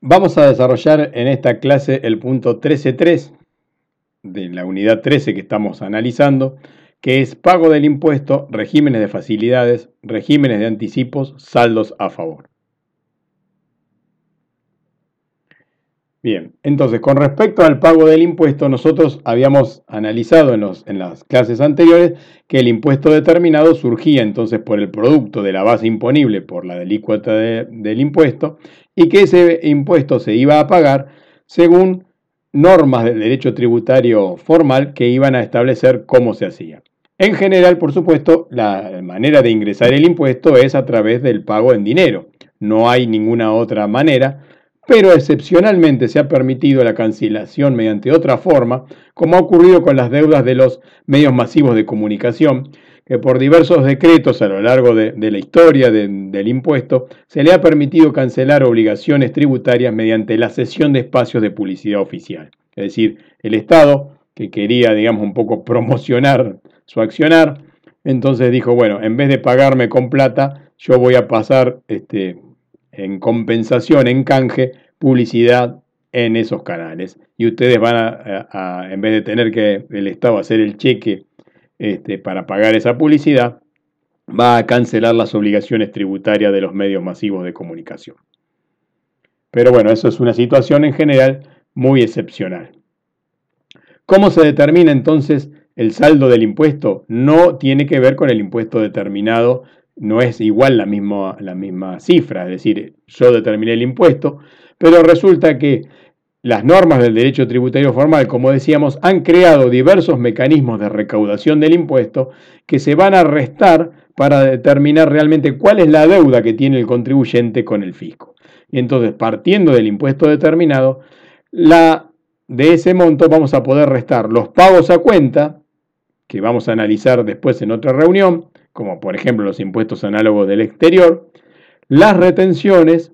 Vamos a desarrollar en esta clase el punto 13.3 de la unidad 13 que estamos analizando, que es pago del impuesto, regímenes de facilidades, regímenes de anticipos, saldos a favor. Bien, entonces con respecto al pago del impuesto, nosotros habíamos analizado en, las clases anteriores que el impuesto determinado surgía entonces por el producto de la base imponible por la delícuota del impuesto y que ese impuesto se iba a pagar según normas del derecho tributario formal que iban a establecer cómo se hacía. En general, por supuesto, la manera de ingresar el impuesto es a través del pago en dinero. No hay ninguna otra manera, pero excepcionalmente se ha permitido la cancelación mediante otra forma, como ha ocurrido con las deudas de los medios masivos de comunicación, que por diversos decretos a lo largo de, la historia del impuesto se le ha permitido cancelar obligaciones tributarias mediante la cesión de espacios de publicidad oficial. Es decir, el Estado, que quería, digamos, un poco promocionar su accionar, entonces dijo, bueno, en vez de pagarme con plata, yo voy a pasar este, en compensación, en canje, publicidad en esos canales. Y ustedes van a, en vez de tener que el Estado hacer el cheque este, para pagar esa publicidad, va a cancelar las obligaciones tributarias de los medios masivos de comunicación. Pero bueno, eso es una situación en general muy excepcional. ¿Cómo se determina entonces el saldo del impuesto? No tiene que ver con el impuesto determinado, no es igual la misma, la misma cifra, es decir, yo determiné el impuesto, pero resulta que las normas del derecho tributario formal, como decíamos, han creado diversos mecanismos de recaudación del impuesto que se van a restar para determinar realmente cuál es la deuda que tiene el contribuyente con el fisco. Y entonces, partiendo del impuesto determinado, la, de ese monto vamos a poder restar los pagos a cuenta, que vamos a analizar después en otra reunión, como por ejemplo los impuestos análogos del exterior, las retenciones,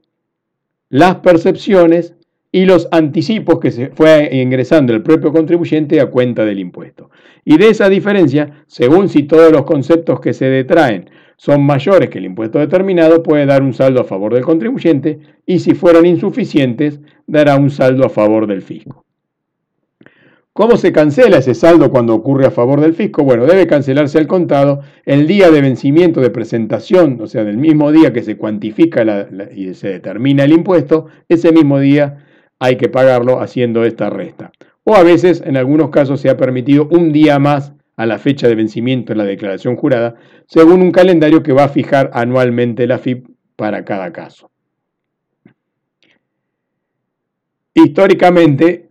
las percepciones y los anticipos que se fue ingresando el propio contribuyente a cuenta del impuesto. Y de esa diferencia, según si todos los conceptos que se detraen son mayores que el impuesto determinado, puede dar un saldo a favor del contribuyente y si fueron insuficientes, dará un saldo a favor del fisco. ¿Cómo se cancela ese saldo cuando ocurre a favor del fisco? Bueno, debe cancelarse el contado el día de vencimiento de presentación, o sea, del mismo día que se cuantifica y se determina el impuesto, ese mismo día hay que pagarlo haciendo esta resta. O a veces, en algunos casos, se ha permitido un día más a la fecha de vencimiento en la declaración jurada, según un calendario que va a fijar anualmente la FIP para cada caso. Históricamente,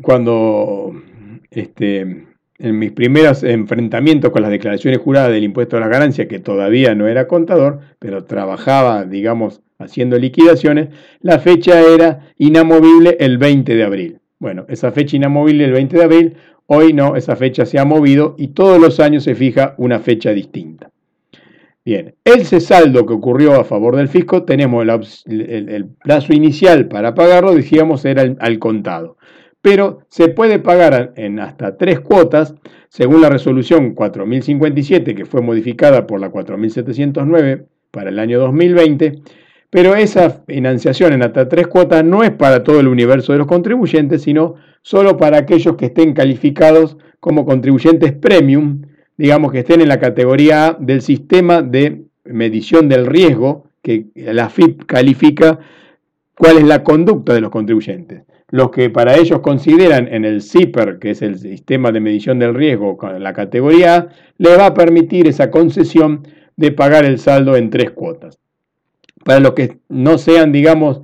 cuando este, en mis primeros enfrentamientos con las declaraciones juradas del impuesto a la ganancia, que todavía no era contador, pero trabajaba, digamos, haciendo liquidaciones, la fecha era inamovible el 20 de abril. Bueno, esa fecha inamovible el 20 de abril, hoy no, esa fecha se ha movido y todos los años se fija una fecha distinta. Bien, el cesaldo que ocurrió a favor del fisco, tenemos el, plazo inicial para pagarlo, decíamos, era al contado pero se puede pagar en hasta tres cuotas, según la resolución 4057, que fue modificada por la 4709 para el año 2020, pero esa financiación en hasta tres cuotas no es para todo el universo de los contribuyentes, sino solo para aquellos que estén calificados como contribuyentes premium, digamos que estén en la categoría A del sistema de medición del riesgo que la FIP califica cuál es la conducta de los contribuyentes los que para ellos consideran en el CIPER, que es el sistema de medición del riesgo, la categoría A, le va a permitir esa concesión de pagar el saldo en tres cuotas. Para los que no sean, digamos,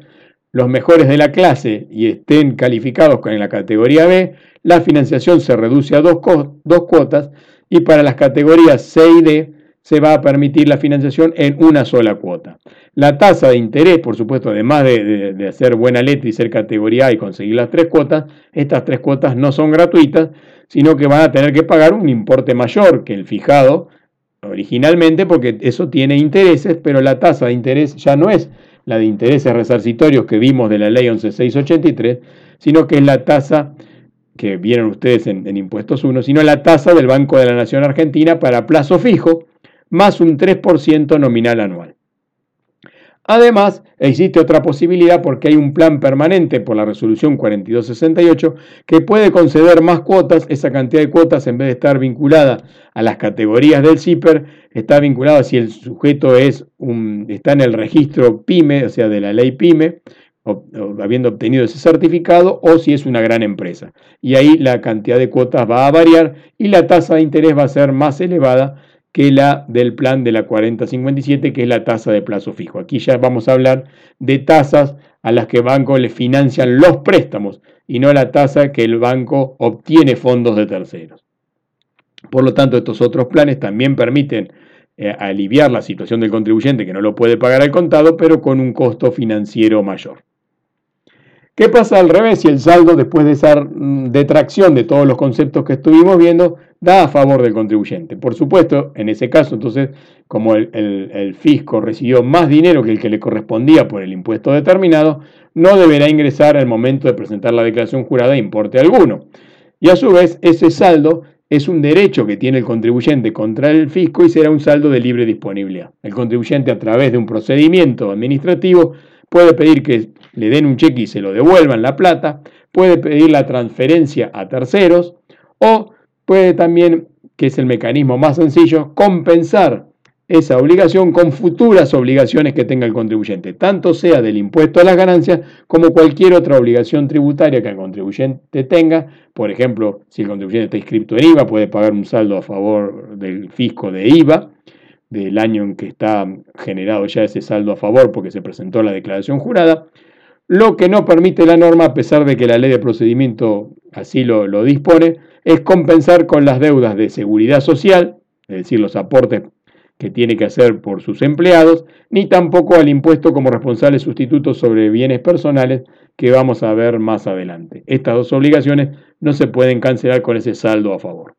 los mejores de la clase y estén calificados con la categoría B, la financiación se reduce a dos, dos cuotas y para las categorías C y D se va a permitir la financiación en una sola cuota. La tasa de interés, por supuesto, además de, hacer buena letra y ser categoría A y conseguir las tres cuotas, estas tres cuotas no son gratuitas, sino que van a tener que pagar un importe mayor que el fijado originalmente, porque eso tiene intereses, pero la tasa de interés ya no es la de intereses resarcitorios que vimos de la ley 11683, sino que es la tasa que vieron ustedes en, en Impuestos 1, sino la tasa del Banco de la Nación Argentina para plazo fijo, más un 3% nominal anual. Además, existe otra posibilidad porque hay un plan permanente por la resolución 4268 que puede conceder más cuotas. Esa cantidad de cuotas, en vez de estar vinculada a las categorías del CIPER, está vinculada si el sujeto es un, está en el registro PYME, o sea, de la ley PYME, habiendo obtenido ese certificado, o si es una gran empresa. Y ahí la cantidad de cuotas va a variar y la tasa de interés va a ser más elevada que la del plan de la 4057, que es la tasa de plazo fijo. Aquí ya vamos a hablar de tasas a las que el banco le financian los préstamos y no la tasa que el banco obtiene fondos de terceros. Por lo tanto, estos otros planes también permiten eh, aliviar la situación del contribuyente que no lo puede pagar al contado, pero con un costo financiero mayor. ¿Qué pasa al revés si el saldo, después de esa mm, detracción de todos los conceptos que estuvimos viendo, da a favor del contribuyente? Por supuesto, en ese caso, entonces, como el, fisco recibió más dinero que el que le correspondía por el impuesto determinado, no deberá ingresar al momento de presentar la declaración jurada importe alguno. Y a su vez, ese saldo es un derecho que tiene el contribuyente contra el fisco y será un saldo de libre disponibilidad. El contribuyente, a través de un procedimiento administrativo, puede pedir que le den un cheque y se lo devuelvan la plata, puede pedir la transferencia a terceros o puede también, que es el mecanismo más sencillo, compensar esa obligación con futuras obligaciones que tenga el contribuyente, tanto sea del impuesto a las ganancias como cualquier otra obligación tributaria que el contribuyente tenga. Por ejemplo, si el contribuyente está inscrito en IVA, puede pagar un saldo a favor del fisco de IVA del año en que está generado ya ese saldo a favor porque se presentó la declaración jurada, lo que no permite la norma, a pesar de que la ley de procedimiento así lo, dispone, es compensar con las deudas de seguridad social, es decir, los aportes que tiene que hacer por sus empleados, ni tampoco al impuesto como responsable sustituto sobre bienes personales que vamos a ver más adelante. Estas dos obligaciones no se pueden cancelar con ese saldo a favor.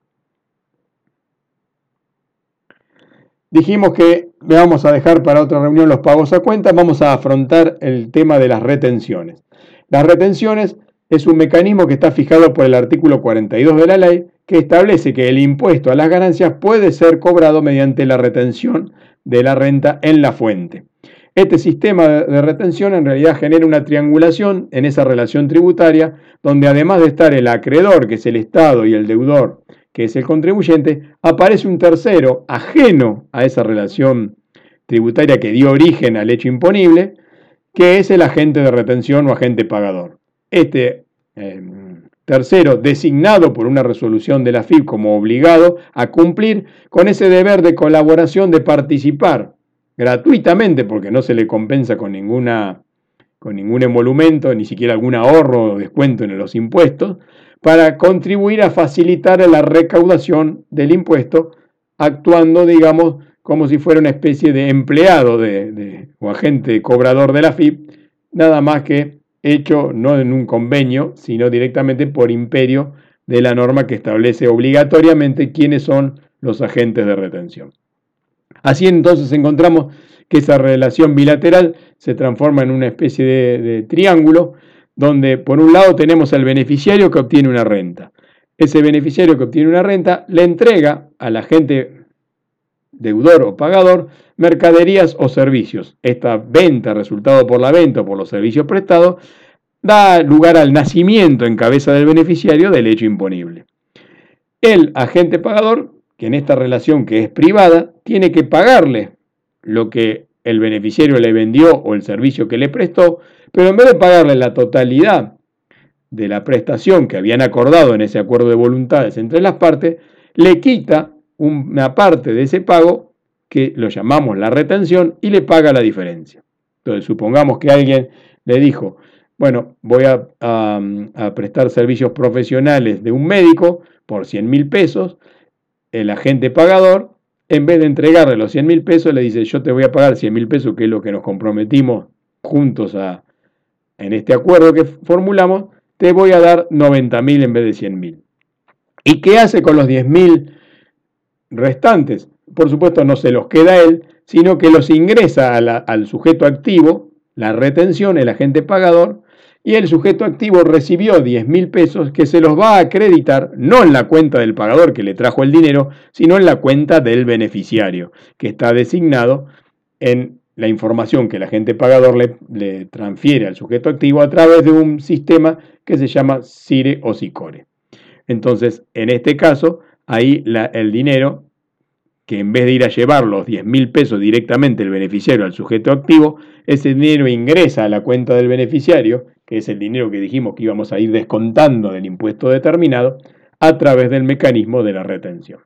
Dijimos que vamos a dejar para otra reunión los pagos a cuenta, vamos a afrontar el tema de las retenciones. Las retenciones es un mecanismo que está fijado por el artículo 42 de la ley que establece que el impuesto a las ganancias puede ser cobrado mediante la retención de la renta en la fuente. Este sistema de retención en realidad genera una triangulación en esa relación tributaria donde además de estar el acreedor, que es el Estado, y el deudor, que es el contribuyente, aparece un tercero ajeno a esa relación tributaria que dio origen al hecho imponible, que es el agente de retención o agente pagador. Este em, tercero, designado por una resolución de la FIP como obligado a cumplir con ese deber de colaboración, de participar gratuitamente, porque no se le compensa con, ninguna, con ningún emolumento, ni siquiera algún ahorro o descuento en los impuestos, para contribuir a facilitar la recaudación del impuesto, actuando, digamos, como si fuera una especie de empleado de, o agente cobrador de la FIP, nada más que hecho no en un convenio, sino directamente por imperio de la norma que establece obligatoriamente quiénes son los agentes de retención. Así entonces encontramos que esa relación bilateral se transforma en una especie de triángulo donde por un lado tenemos al beneficiario que obtiene una renta. Ese beneficiario que obtiene una renta le entrega a la gente deudor o pagador mercaderías o servicios. Esta venta, resultado por la venta o por los servicios prestados, da lugar al nacimiento en cabeza del beneficiario del hecho imponible. El agente pagador, que en esta relación que es privada, tiene que pagarle lo que el beneficiario le vendió o el servicio que le prestó, pero en vez de pagarle la totalidad de la prestación que habían acordado en ese acuerdo de voluntades entre las partes, le quita una parte de ese pago, que lo llamamos la retención, y le paga la diferencia. Entonces, supongamos que alguien le dijo, bueno, voy a, prestar servicios profesionales de un médico por 100 mil pesos, el agente pagador, en vez de entregarle los 100 mil pesos, le dice, yo te voy a pagar 100 mil pesos, que es lo que nos comprometimos juntos a, en este acuerdo que formulamos, te voy a dar 90.000 en vez de 100.000. ¿Y qué hace con los 10.000 restantes? Por supuesto, no se los queda él, sino que los ingresa al sujeto activo, la retención, el agente pagador, y el sujeto activo recibió 10.000 pesos que se los va a acreditar no en la cuenta del pagador que le trajo el dinero, sino en la cuenta del beneficiario, que está designado en la información que el agente pagador le, transfiere al sujeto activo a través de un sistema que se llama CIRE o SICORE. Entonces, en este caso, ahí el dinero, que en vez de ir a llevar los 10 mil pesos directamente el beneficiario al sujeto activo, ese dinero ingresa a la cuenta del beneficiario, que es el dinero que dijimos que íbamos a ir descontando del impuesto determinado, a través del mecanismo de la retención.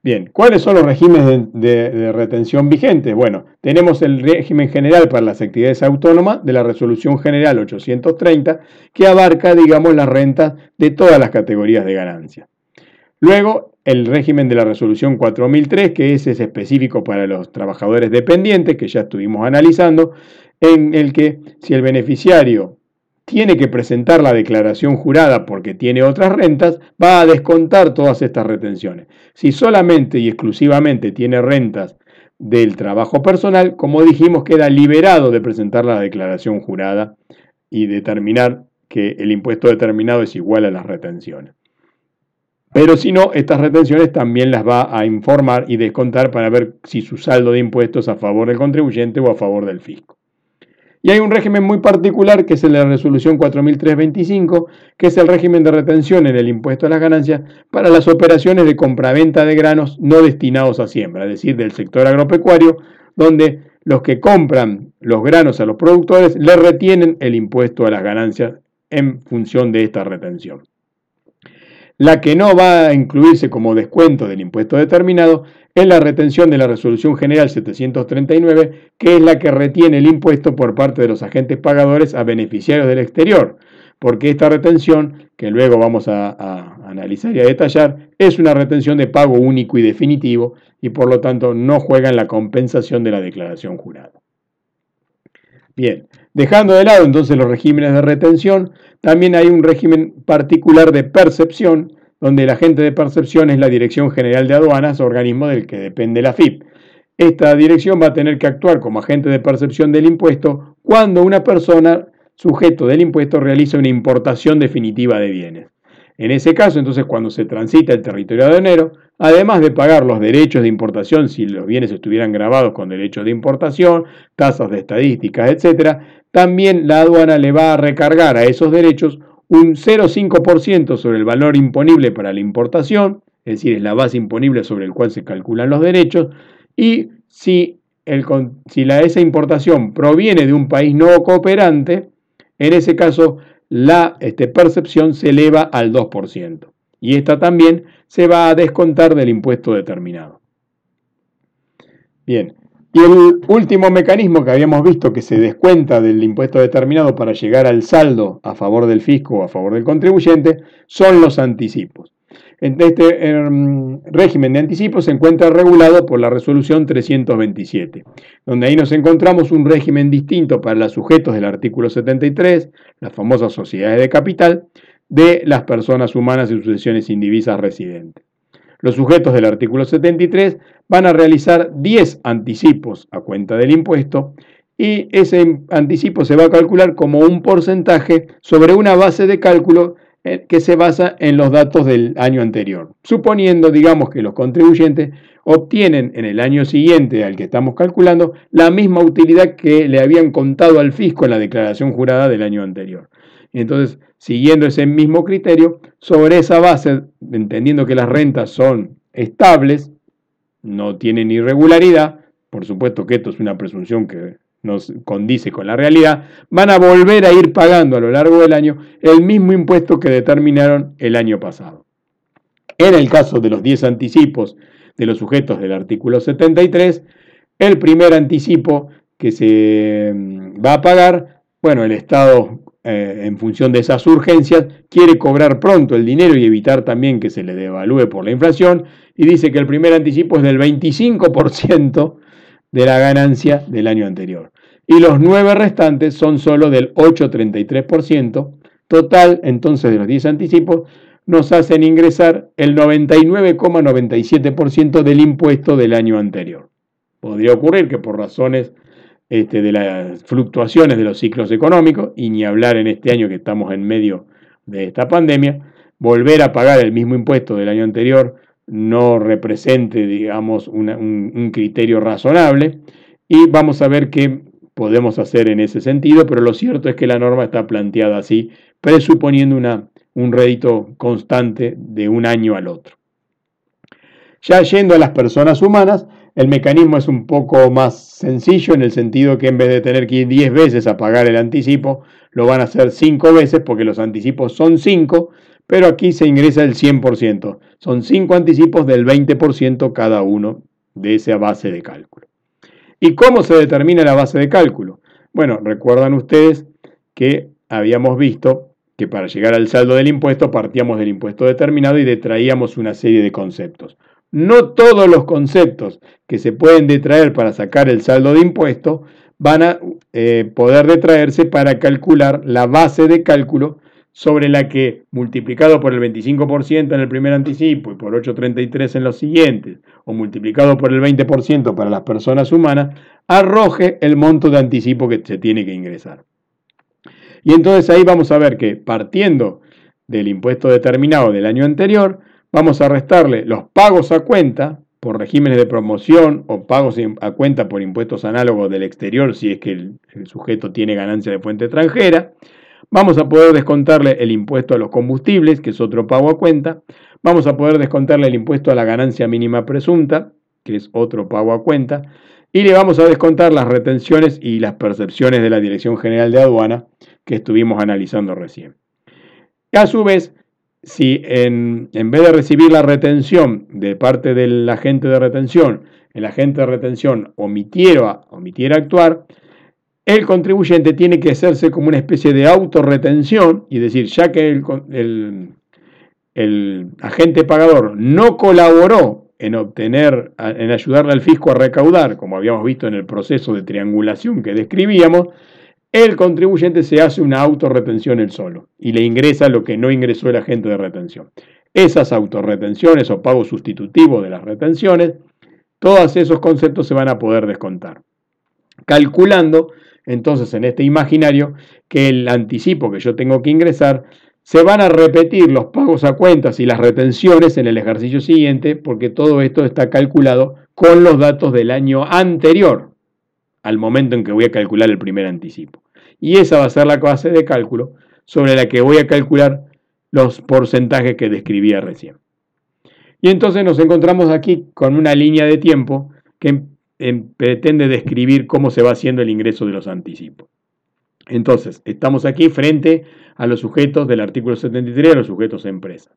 Bien, ¿cuáles son los regímenes de, retención vigentes? Bueno, tenemos el régimen general para las actividades autónomas de la Resolución General 830, que abarca, digamos, las rentas de todas las categorías de ganancia. Luego, el régimen de la Resolución 4003, que ese es específico para los trabajadores dependientes, que ya estuvimos analizando, en el que si el beneficiario tiene que presentar la declaración jurada porque tiene otras rentas, va a descontar todas estas retenciones. Si solamente y exclusivamente tiene rentas del trabajo personal, como dijimos, queda liberado de presentar la declaración jurada y determinar que el impuesto determinado es igual a las retenciones. Pero si no, estas retenciones también las va a informar y descontar para ver si su saldo de impuestos es a favor del contribuyente o a favor del fisco. Y hay un régimen muy particular que es el la resolución 4325, que es el régimen de retención en el impuesto a las ganancias para las operaciones de compraventa de granos no destinados a siembra, es decir, del sector agropecuario, donde los que compran los granos a los productores le retienen el impuesto a las ganancias en función de esta retención. La que no va a incluirse como descuento del impuesto determinado es la retención de la Resolución General 739, que es la que retiene el impuesto por parte de los agentes pagadores a beneficiarios del exterior, porque esta retención, que luego vamos a, analizar y a detallar, es una retención de pago único y definitivo y por lo tanto no juega en la compensación de la declaración jurada. Bien, dejando de lado entonces los regímenes de retención, también hay un régimen particular de percepción, donde el agente de percepción es la Dirección General de Aduanas, organismo del que depende la FIP. Esta dirección va a tener que actuar como agente de percepción del impuesto cuando una persona, sujeto del impuesto, realiza una importación definitiva de bienes. En ese caso, entonces, cuando se transita el territorio aduanero, además de pagar los derechos de importación si los bienes estuvieran grabados con derechos de importación, tasas de estadísticas, etc., también la aduana le va a recargar a esos derechos un 0,5% sobre el valor imponible para la importación, es decir, es la base imponible sobre el cual se calculan los derechos, y si, si la, esa importación proviene de un país no cooperante, en ese caso la este, percepción se eleva al 2%. Y esta también se va a descontar del impuesto determinado. Bien, y el último mecanismo que habíamos visto que se descuenta del impuesto determinado para llegar al saldo a favor del fisco o a favor del contribuyente son los anticipos. Este em, régimen de anticipos se encuentra regulado por la resolución 327, donde ahí nos encontramos un régimen distinto para los sujetos del artículo 73, las famosas sociedades de capital, de las personas humanas y sucesiones indivisas residentes. Los sujetos del artículo 73 van a realizar 10 anticipos a cuenta del impuesto y ese anticipo se va a calcular como un porcentaje sobre una base de cálculo que se basa en los datos del año anterior, suponiendo, digamos, que los contribuyentes obtienen en el año siguiente al que estamos calculando la misma utilidad que le habían contado al fisco en la declaración jurada del año anterior. Entonces, siguiendo ese mismo criterio, sobre esa base, entendiendo que las rentas son estables, no tienen irregularidad, por supuesto que esto es una presunción que nos condice con la realidad, van a volver a ir pagando a lo largo del año el mismo impuesto que determinaron el año pasado. En el caso de los 10 anticipos de los sujetos del artículo 73, el primer anticipo que se mm, va a pagar, bueno, el Estado eh, en función de esas urgencias quiere cobrar pronto el dinero y evitar también que se le devalúe por la inflación y dice que el primer anticipo es del 25% de la ganancia del año anterior. Y los nueve restantes son solo del 8,33%. Total, entonces, de los 10 anticipos, nos hacen ingresar el 99,97% del impuesto del año anterior. Podría ocurrir que por razones este, de las fluctuaciones de los ciclos económicos, y ni hablar en este año que estamos en medio de esta pandemia, volver a pagar el mismo impuesto del año anterior no represente, digamos, un, criterio razonable y vamos a ver qué podemos hacer en ese sentido, pero lo cierto es que la norma está planteada así, presuponiendo una, un rédito constante de un año al otro. Ya yendo a las personas humanas, el mecanismo es un poco más sencillo en el sentido que en vez de tener que ir 10 veces a pagar el anticipo, lo van a hacer 5 veces porque los anticipos son 5, pero aquí se ingresa el 100%. Son 5 anticipos del 20% cada uno de esa base de cálculo. ¿Y cómo se determina la base de cálculo? Bueno, recuerdan ustedes que habíamos visto que para llegar al saldo del impuesto partíamos del impuesto determinado y detraíamos una serie de conceptos. No todos los conceptos que se pueden detraer para sacar el saldo de impuesto van a eh, poder detraerse para calcular la base de cálculo sobre la que, multiplicado por el 25% en el primer anticipo y por 8,33 en los siguientes, o multiplicado por el 20% para las personas humanas, arroje el monto de anticipo que se tiene que ingresar. Y entonces ahí vamos a ver que partiendo del impuesto determinado del año anterior, vamos a restarle los pagos a cuenta por regímenes de promoción o pagos a cuenta por impuestos análogos del exterior si es que el, sujeto tiene ganancia de fuente extranjera. Vamos a poder descontarle el impuesto a los combustibles, que es otro pago a cuenta. Vamos a poder descontarle el impuesto a la ganancia mínima presunta, que es otro pago a cuenta. Y le vamos a descontar las retenciones y las percepciones de la Dirección General de Aduana que estuvimos analizando recién. A su vez, si en, vez de recibir la retención de parte del agente de retención, el agente de retención omitiera, omitiera actuar, el contribuyente tiene que hacerse como una especie de autorretención y decir, ya que el, el agente pagador no colaboró en obtener, en ayudarle al fisco a recaudar, como habíamos visto en el proceso de triangulación que describíamos, el contribuyente se hace una autorretención él solo y le ingresa lo que no ingresó el agente de retención. Esas autorretenciones o pago sustitutivo de las retenciones, todos esos conceptos se van a poder descontar. Calculando entonces en este imaginario que el anticipo que yo tengo que ingresar se van a repetir los pagos a cuentas y las retenciones en el ejercicio siguiente porque todo esto está calculado con los datos del año anterior al momento en que voy a calcular el primer anticipo. Y esa va a ser la base de cálculo sobre la que voy a calcular los porcentajes que describía recién. Y entonces nos encontramos aquí con una línea de tiempo que pretende describir cómo se va haciendo el ingreso de los anticipos. Entonces, estamos aquí frente a los sujetos del artículo 73, a los sujetos empresa.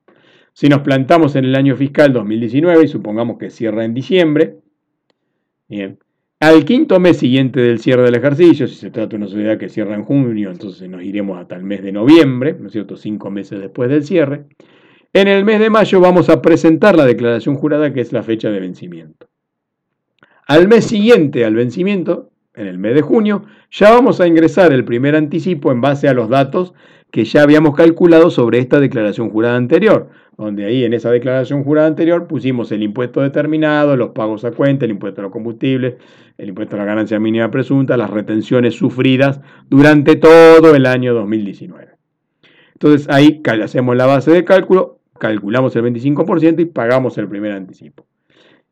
Si nos plantamos en el año fiscal 2019 y supongamos que cierra en diciembre, bien, al quinto mes siguiente del cierre del ejercicio, si se trata de una sociedad que cierra en junio, entonces nos iremos hasta el mes de noviembre, ¿no es cierto? Cinco meses después del cierre. En el mes de mayo vamos a presentar la declaración jurada, que es la fecha de vencimiento. Al mes siguiente al vencimiento, en el mes de junio, ya vamos a ingresar el primer anticipo en base a los datos que ya habíamos calculado sobre esta declaración jurada anterior donde ahí en esa declaración jurada anterior pusimos el impuesto determinado, los pagos a cuenta, el impuesto a los combustibles, el impuesto a la ganancia mínima presunta, las retenciones sufridas durante todo el año 2019. Entonces ahí hacemos la base de cálculo, calculamos el 25% y pagamos el primer anticipo.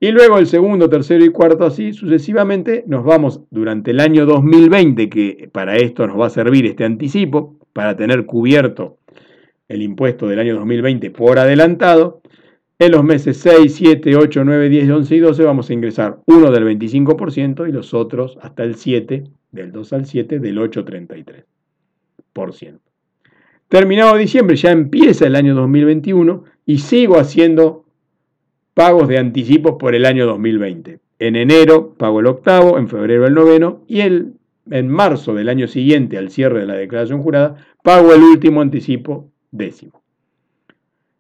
Y luego el segundo, tercero y cuarto, así sucesivamente, nos vamos durante el año 2020, que para esto nos va a servir este anticipo, para tener cubierto el impuesto del año 2020 por adelantado, en los meses 6, 7, 8, 9, 10, 11 y 12 vamos a ingresar uno del 25% y los otros hasta el 7, del 2 al 7, del 8,33%. Terminado diciembre ya empieza el año 2021 y sigo haciendo pagos de anticipos por el año 2020. En enero pago el octavo, en febrero el noveno y el, en marzo del año siguiente al cierre de la declaración jurada pago el último anticipo décimo.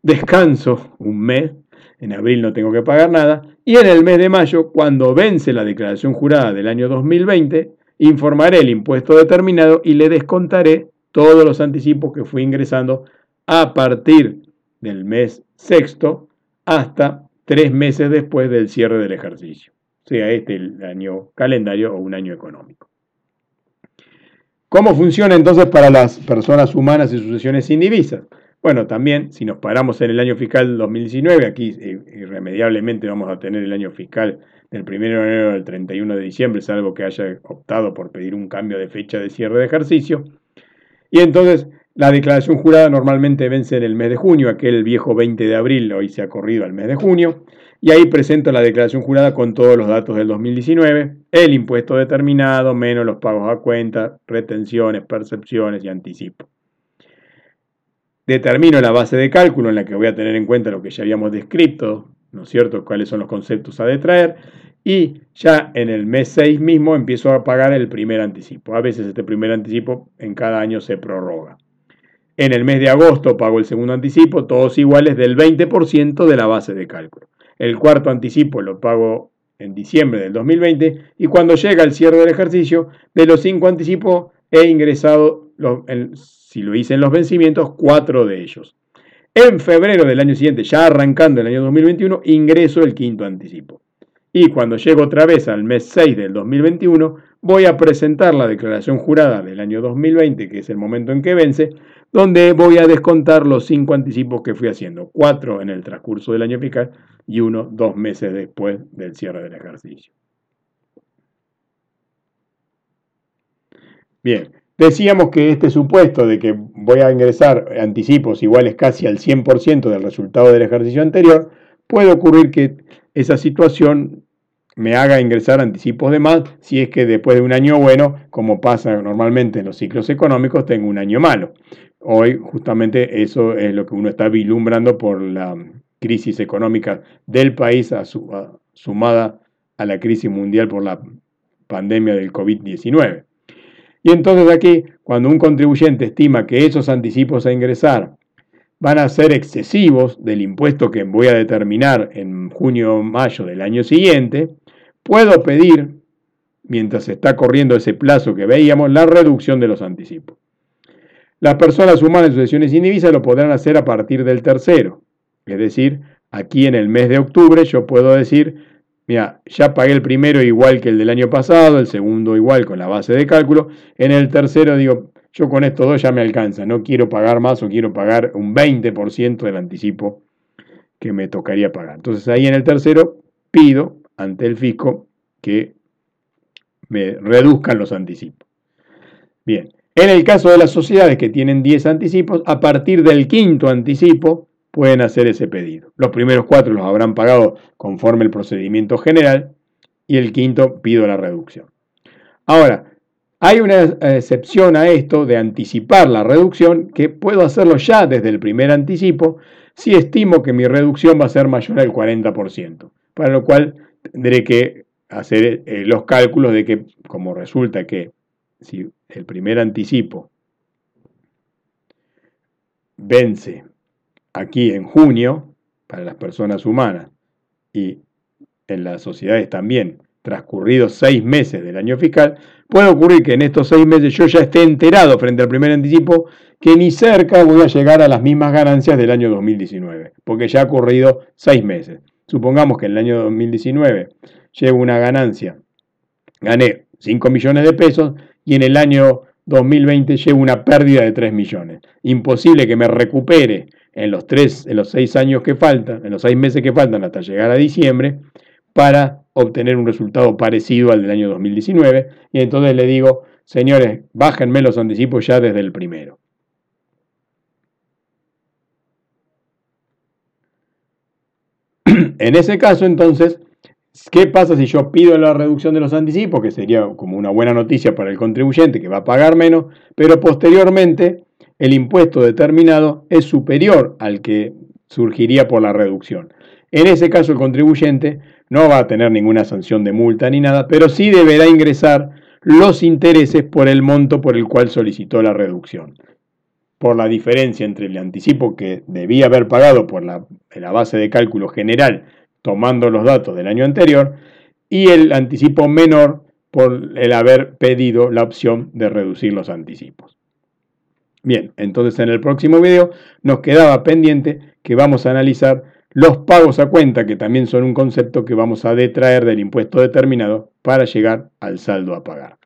Descanso un mes, en abril no tengo que pagar nada, y en el mes de mayo, cuando vence la declaración jurada del año 2020, informaré el impuesto determinado y le descontaré todos los anticipos que fui ingresando a partir del mes sexto hasta tres meses después del cierre del ejercicio, sea este el año calendario o un año económico. ¿Cómo funciona entonces para las personas humanas y sucesiones indivisas? Bueno, también si nos paramos en el año fiscal 2019, aquí eh, irremediablemente vamos a tener el año fiscal del 1 de enero al 31 de diciembre, salvo que haya optado por pedir un cambio de fecha de cierre de ejercicio. Y entonces la declaración jurada normalmente vence en el mes de junio, aquel viejo 20 de abril, hoy se ha corrido al mes de junio, y ahí presento la declaración jurada con todos los datos del 2019, el impuesto determinado, menos los pagos a cuenta, retenciones, percepciones y anticipo. Determino la base de cálculo en la que voy a tener en cuenta lo que ya habíamos descrito, ¿no es cierto?, cuáles son los conceptos a detraer, y ya en el mes 6 mismo empiezo a pagar el primer anticipo. A veces este primer anticipo en cada año se prorroga. En el mes de agosto pago el segundo anticipo, todos iguales del 20% de la base de cálculo. El cuarto anticipo lo pago en diciembre del 2020 y cuando llega el cierre del ejercicio, de los cinco anticipos he ingresado los, si lo hice en los vencimientos, cuatro de ellos. En febrero del año siguiente, ya arrancando el año 2021, ingreso el quinto anticipo. Y cuando llego otra vez al mes 6 del 2021, voy a presentar la declaración jurada del año 2020, que es el momento en que vence, donde voy a descontar los cinco anticipos que fui haciendo, cuatro en el transcurso del año fiscal y uno dos meses después del cierre del ejercicio. Bien, Decíamos que este supuesto de que voy a ingresar anticipos iguales casi al 100% del resultado del ejercicio anterior, puede ocurrir que esa situación me haga ingresar anticipos de más si es que después de un año bueno, como pasa normalmente en los ciclos económicos, tengo un año malo. Hoy justamente eso es lo que uno está vislumbrando por la crisis económica del país sumada a la crisis mundial por la pandemia del COVID-19. Y entonces aquí, cuando un contribuyente estima que esos anticipos a ingresar van a ser excesivos del impuesto que voy a determinar en junio o mayo del año siguiente, puedo pedir, mientras está corriendo ese plazo que veíamos, la reducción de los anticipos. Las personas humanas en sucesiones indivisas lo podrán hacer a partir del tercero. Es decir, aquí en el mes de octubre yo puedo decir, Mira, ya pagué el primero igual que el del año pasado, el segundo igual con la base de cálculo. En el tercero digo, yo con estos dos ya me alcanza, no quiero pagar más o quiero pagar un 20% del anticipo que me tocaría pagar. Entonces ahí en el tercero pido ante el fisco que me reduzcan los anticipos. Bien, en el caso de las sociedades que tienen 10 anticipos, a partir del quinto anticipo pueden hacer ese pedido. Los primeros cuatro los habrán pagado conforme el procedimiento general y el quinto pido la reducción. Ahora, hay una excepción a esto de anticipar la reducción que puedo hacerlo ya desde el primer anticipo si estimo que mi reducción va a ser mayor al 40%, para lo cual tendré que hacer eh, los cálculos de que como resulta que si el primer anticipo vence aquí en junio, para las personas humanas, y en las sociedades también, transcurridos seis meses del año fiscal, puede ocurrir que en estos seis meses yo ya esté enterado frente al primer anticipo que ni cerca voy a llegar a las mismas ganancias del año 2019, porque ya ha ocurrido seis meses. Supongamos que en el año 2019 llevo una ganancia, gané 5 millones de pesos y en el año 2020 llevo una pérdida de 3 millones. Imposible que me recupere en los tres, en los seis años que faltan, en los seis meses que faltan hasta llegar a diciembre, para obtener un resultado parecido al del año 2019. Y entonces le digo, señores, bájenme los anticipos ya desde el primero. En ese caso, entonces, ¿qué pasa si yo pido la reducción de los anticipos? Que sería como una buena noticia para el contribuyente que va a pagar menos, pero posteriormente el impuesto determinado es superior al que surgiría por la reducción. En ese caso el contribuyente no va a tener ninguna sanción de multa ni nada, pero sí deberá ingresar los intereses por el monto por el cual solicitó la reducción. Por la diferencia entre el anticipo que debía haber pagado por la, la base de cálculo general, tomando los datos del año anterior, y el anticipo menor por el haber pedido la opción de reducir los anticipos. Bien, entonces en el próximo video nos quedaba pendiente que vamos a analizar los pagos a cuenta, que también son un concepto que vamos a detraer del impuesto determinado para llegar al saldo a pagar.